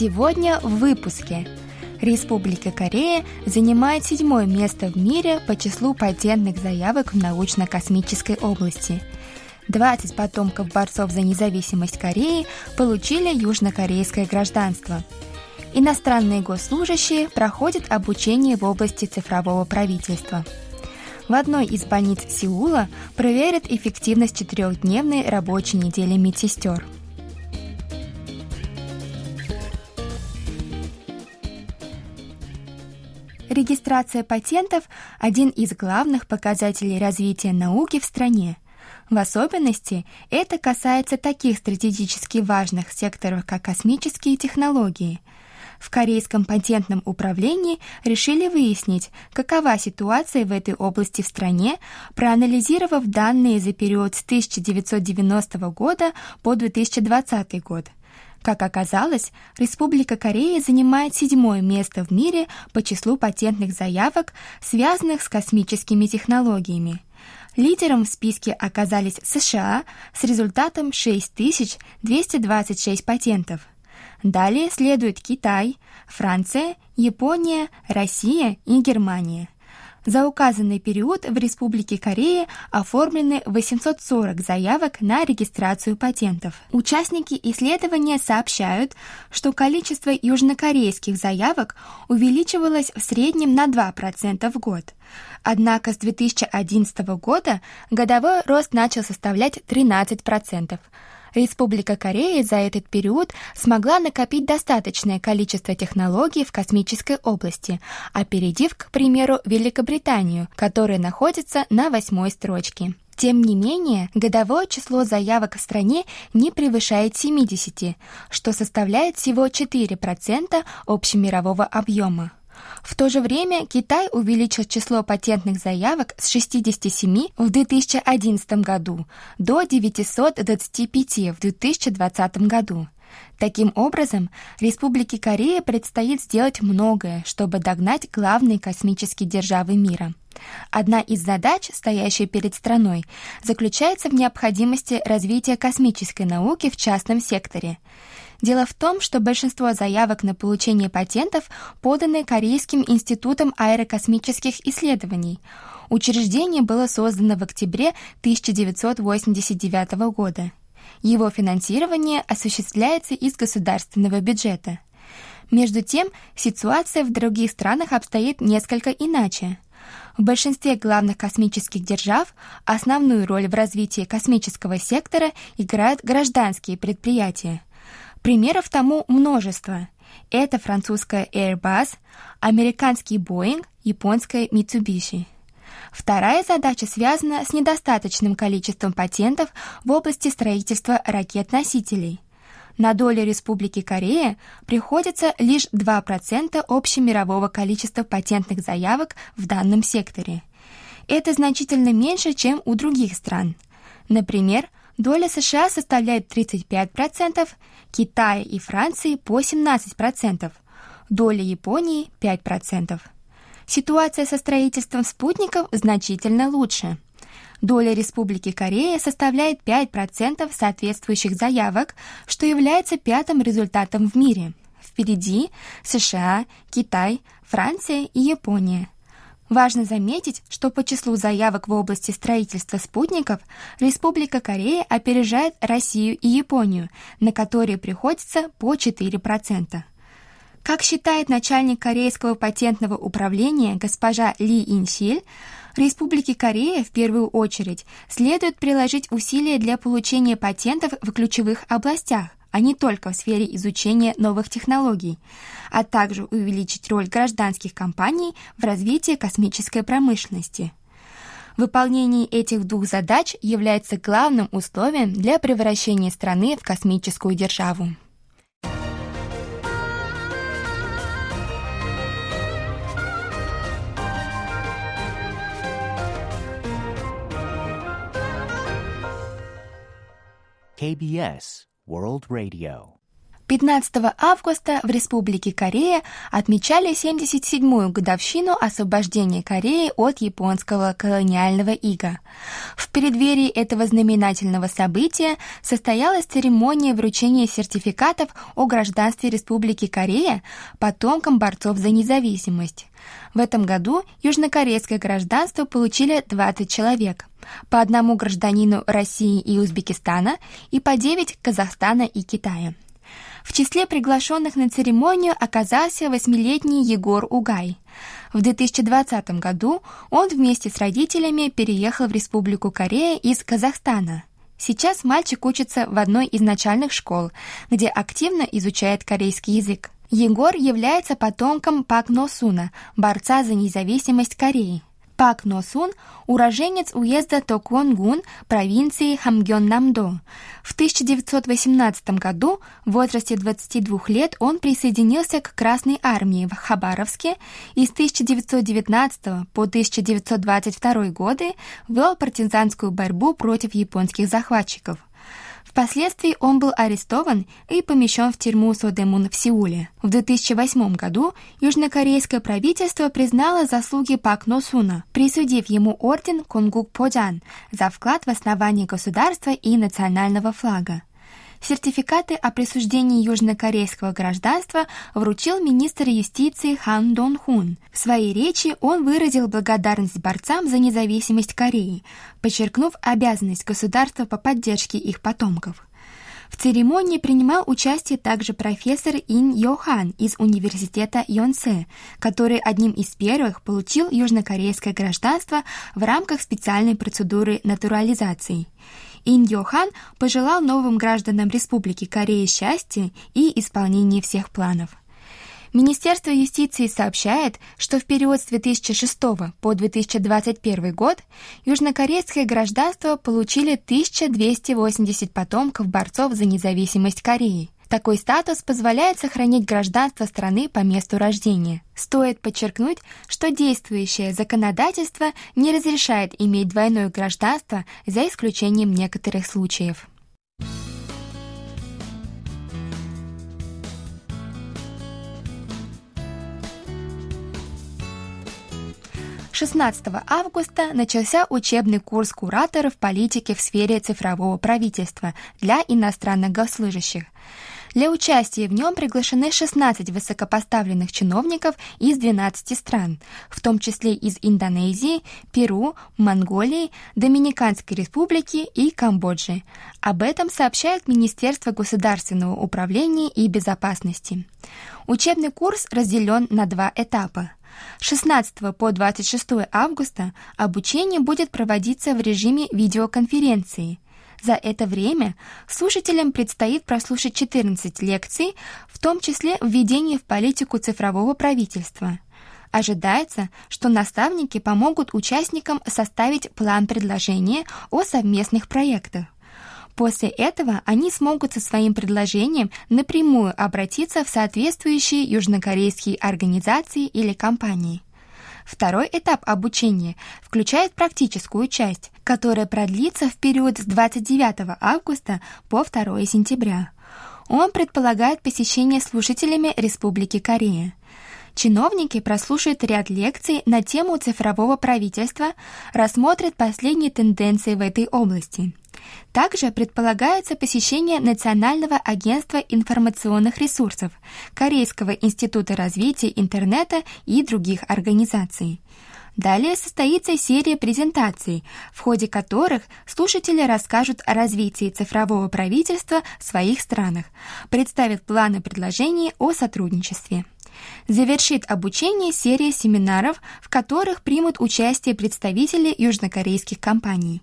Сегодня в выпуске. Республика Корея занимает седьмое место в мире по числу патентных заявок в научно-космической области. 20 потомков борцов за независимость Кореи получили южнокорейское гражданство. Иностранные госслужащие проходят обучение в области цифрового правительства. В одной из больниц Сеула проверят эффективность четырехдневной рабочей недели медсестер – Регистрация патентов – один из главных показателей развития науки в стране. В особенности это касается таких стратегически важных секторов, как космические технологии. В Корейском патентном управлении решили выяснить, какова ситуация в этой области в стране, проанализировав данные за период с 1990 года по 2020 год – как оказалось, Республика Корея занимает седьмое место в мире по числу патентных заявок, связанных с космическими технологиями. Лидером в списке оказались США с результатом 6226 патентов. Далее следуют Китай, Франция, Япония, Россия и Германия – за указанный период в Республике Корея оформлены 840 заявок на регистрацию патентов. Участники исследования сообщают, что количество южнокорейских заявок увеличивалось в среднем на 2% в год. Однако с 2011 года годовой рост начал составлять 13%. Республика Корея за этот период смогла накопить достаточное количество технологий в космической области, опередив, к примеру, Великобританию, которая находится на восьмой строчке. Тем не менее, годовое число заявок в стране не превышает 70, что составляет всего 4% общемирового объема. В то же время Китай увеличил число патентных заявок с 67 в 2011 году до 925 в 2020 году. Таким образом, Республике Корея предстоит сделать многое, чтобы догнать главные космические державы мира. Одна из задач, стоящая перед страной, заключается в необходимости развития космической науки в частном секторе – Дело в том, что большинство заявок на получение патентов поданы Корейским институтом аэрокосмических исследований. Учреждение было создано в октябре 1989 года. Его финансирование осуществляется из государственного бюджета. Между тем, ситуация в других странах обстоит несколько иначе. В большинстве главных космических держав основную роль в развитии космического сектора играют гражданские предприятия – Примеров тому множество. Это французская Airbus, американский Boeing, японская Mitsubishi. Вторая задача связана с недостаточным количеством патентов в области строительства ракет-носителей. На долю Республики Корея приходится лишь 2% общемирового количества патентных заявок в данном секторе. Это значительно меньше, чем у других стран. Например, Доля США составляет 35%, Китая и Франции по 17%, доля Японии 5%. Ситуация со строительством спутников значительно лучше. Доля Республики Корея составляет 5% соответствующих заявок, что является пятым результатом в мире. Впереди США, Китай, Франция и Япония – Важно заметить, что по числу заявок в области строительства спутников Республика Корея опережает Россию и Японию, на которые приходится по 4%. Как считает начальник Корейского патентного управления госпожа Ли Инсиль, Республике Корея в первую очередь следует приложить усилия для получения патентов в ключевых областях, а не только в сфере изучения новых технологий, а также увеличить роль гражданских компаний в развитии космической промышленности. Выполнение этих двух задач является главным условием для превращения страны в космическую державу. KBS World Radio. 15 августа в Республике Корея отмечали 77-ю годовщину освобождения Кореи от японского колониального ига. В преддверии этого знаменательного события состоялась церемония вручения сертификатов о гражданстве Республики Корея потомкам борцов за независимость. В этом году южнокорейское гражданство получили 20 человек, по одному гражданину России и Узбекистана и по 9 Казахстана и Китая. В числе приглашенных на церемонию оказался восьмилетний Егор Угай. В 2020 году он вместе с родителями переехал в Республику Корея из Казахстана. Сейчас мальчик учится в одной из начальных школ, где активно изучает корейский язык. Егор является потомком Пак Носуна, борца за независимость Кореи. Пак Носун – уроженец уезда Токонгун провинции Хамгён-Намдо. В 1918 году в возрасте 22 лет он присоединился к Красной армии в Хабаровске и с 1919 по 1922 годы вел партизанскую борьбу против японских захватчиков. Впоследствии он был арестован и помещен в тюрьму Содемун в Сеуле. В 2008 году южнокорейское правительство признало заслуги Пак Носуна, присудив ему орден Конгук Поджан за вклад в основание государства и национального флага. Сертификаты о присуждении южнокорейского гражданства вручил министр юстиции Хан Дон Хун. В своей речи он выразил благодарность борцам за независимость Кореи, подчеркнув обязанность государства по поддержке их потомков. В церемонии принимал участие также профессор Ин Йохан из университета Йонсе, который одним из первых получил южнокорейское гражданство в рамках специальной процедуры натурализации. Ин Йохан пожелал новым гражданам Республики Корея счастья и исполнения всех планов. Министерство юстиции сообщает, что в период с 2006 по 2021 год южнокорейское гражданство получили 1280 потомков борцов за независимость Кореи. Такой статус позволяет сохранить гражданство страны по месту рождения. Стоит подчеркнуть, что действующее законодательство не разрешает иметь двойное гражданство за исключением некоторых случаев. 16 августа начался учебный курс кураторов политики в сфере цифрового правительства для иностранных госслужащих. Для участия в нем приглашены 16 высокопоставленных чиновников из 12 стран, в том числе из Индонезии, Перу, Монголии, Доминиканской республики и Камбоджи. Об этом сообщает Министерство государственного управления и безопасности. Учебный курс разделен на два этапа. 16 по 26 августа обучение будет проводиться в режиме видеоконференции. За это время слушателям предстоит прослушать 14 лекций, в том числе введение в политику цифрового правительства. Ожидается, что наставники помогут участникам составить план предложения о совместных проектах. После этого они смогут со своим предложением напрямую обратиться в соответствующие южнокорейские организации или компании. Второй этап обучения включает практическую часть, которая продлится в период с 29 августа по 2 сентября. Он предполагает посещение слушателями Республики Корея. Чиновники прослушают ряд лекций на тему цифрового правительства, рассмотрят последние тенденции в этой области. Также предполагается посещение Национального агентства информационных ресурсов, Корейского института развития интернета и других организаций. Далее состоится серия презентаций, в ходе которых слушатели расскажут о развитии цифрового правительства в своих странах, представят планы предложений о сотрудничестве. Завершит обучение серия семинаров, в которых примут участие представители южнокорейских компаний.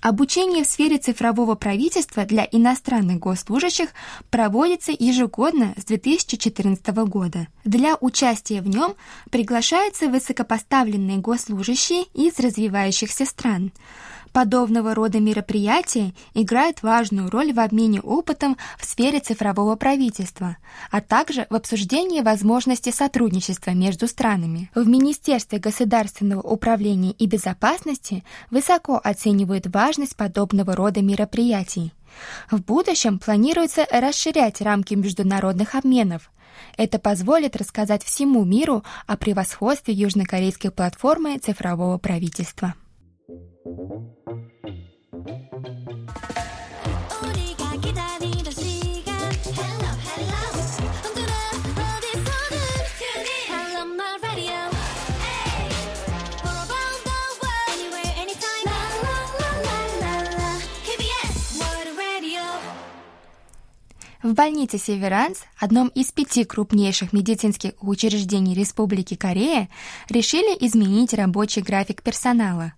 Обучение в сфере цифрового правительства для иностранных госслужащих проводится ежегодно с 2014 года. Для участия в нем приглашаются высокопоставленные госслужащие из развивающихся стран – Подобного рода мероприятия играют важную роль в обмене опытом в сфере цифрового правительства, а также в обсуждении возможности сотрудничества между странами. В Министерстве государственного управления и безопасности высоко оценивают важность подобного рода мероприятий. В будущем планируется расширять рамки международных обменов. Это позволит рассказать всему миру о превосходстве южнокорейской платформы цифрового правительства. В больнице Северанс, одном из пяти крупнейших медицинских учреждений Республики Корея, решили изменить рабочий график персонала.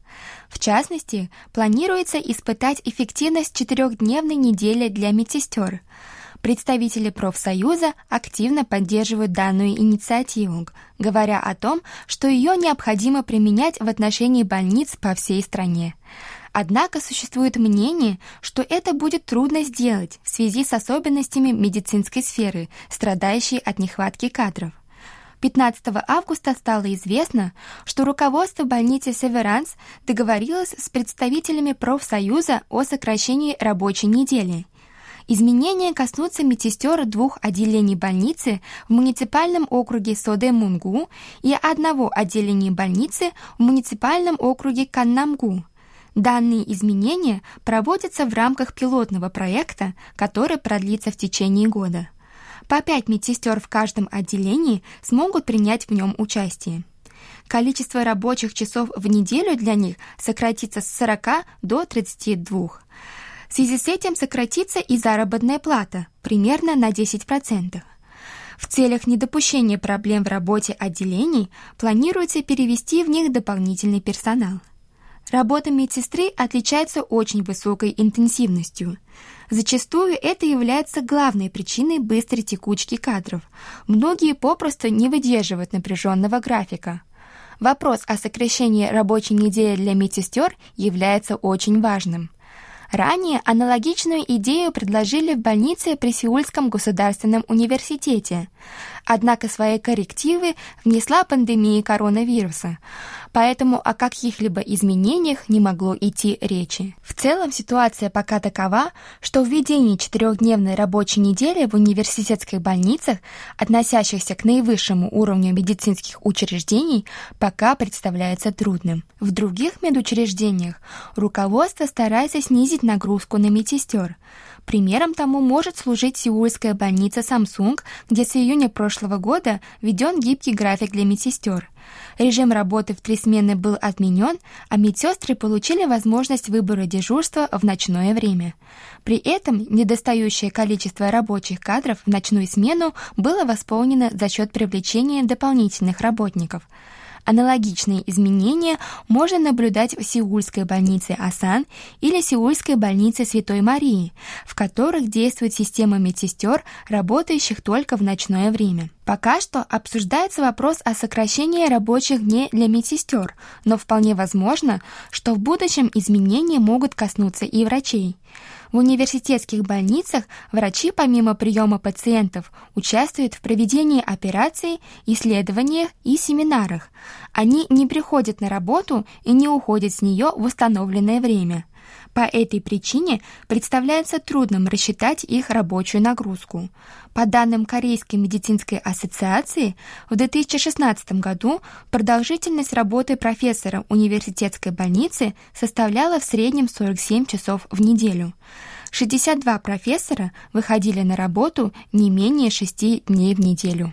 В частности, планируется испытать эффективность четырехдневной недели для медсестер. Представители профсоюза активно поддерживают данную инициативу, говоря о том, что ее необходимо применять в отношении больниц по всей стране. Однако существует мнение, что это будет трудно сделать в связи с особенностями медицинской сферы, страдающей от нехватки кадров. 15 августа стало известно, что руководство больницы «Северанс» договорилось с представителями профсоюза о сокращении рабочей недели. Изменения коснутся медсестер двух отделений больницы в муниципальном округе Соде-Мунгу и одного отделения больницы в муниципальном округе Каннамгу. Данные изменения проводятся в рамках пилотного проекта, который продлится в течение года. По пять медсестер в каждом отделении смогут принять в нем участие. Количество рабочих часов в неделю для них сократится с 40 до 32. В связи с этим сократится и заработная плата примерно на 10%. В целях недопущения проблем в работе отделений планируется перевести в них дополнительный персонал. Работа медсестры отличается очень высокой интенсивностью. Зачастую это является главной причиной быстрой текучки кадров. Многие попросту не выдерживают напряженного графика. Вопрос о сокращении рабочей недели для медсестер является очень важным. Ранее аналогичную идею предложили в больнице при Сеульском государственном университете. Однако свои коррективы внесла пандемия коронавируса поэтому о каких-либо изменениях не могло идти речи. В целом ситуация пока такова, что введение четырехдневной рабочей недели в университетских больницах, относящихся к наивысшему уровню медицинских учреждений, пока представляется трудным. В других медучреждениях руководство старается снизить нагрузку на медсестер – Примером тому может служить сеульская больница Samsung, где с июня прошлого года введен гибкий график для медсестер. Режим работы в три смены был отменен, а медсестры получили возможность выбора дежурства в ночное время. При этом недостающее количество рабочих кадров в ночную смену было восполнено за счет привлечения дополнительных работников – Аналогичные изменения можно наблюдать в Сеульской больнице Асан или Сеульской больнице Святой Марии, в которых действует система медсестер, работающих только в ночное время. Пока что обсуждается вопрос о сокращении рабочих дней для медсестер, но вполне возможно, что в будущем изменения могут коснуться и врачей. В университетских больницах врачи помимо приема пациентов участвуют в проведении операций, исследованиях и семинарах. Они не приходят на работу и не уходят с нее в установленное время. По этой причине представляется трудным рассчитать их рабочую нагрузку. По данным Корейской медицинской ассоциации, в 2016 году продолжительность работы профессора университетской больницы составляла в среднем 47 часов в неделю. 62 профессора выходили на работу не менее 6 дней в неделю.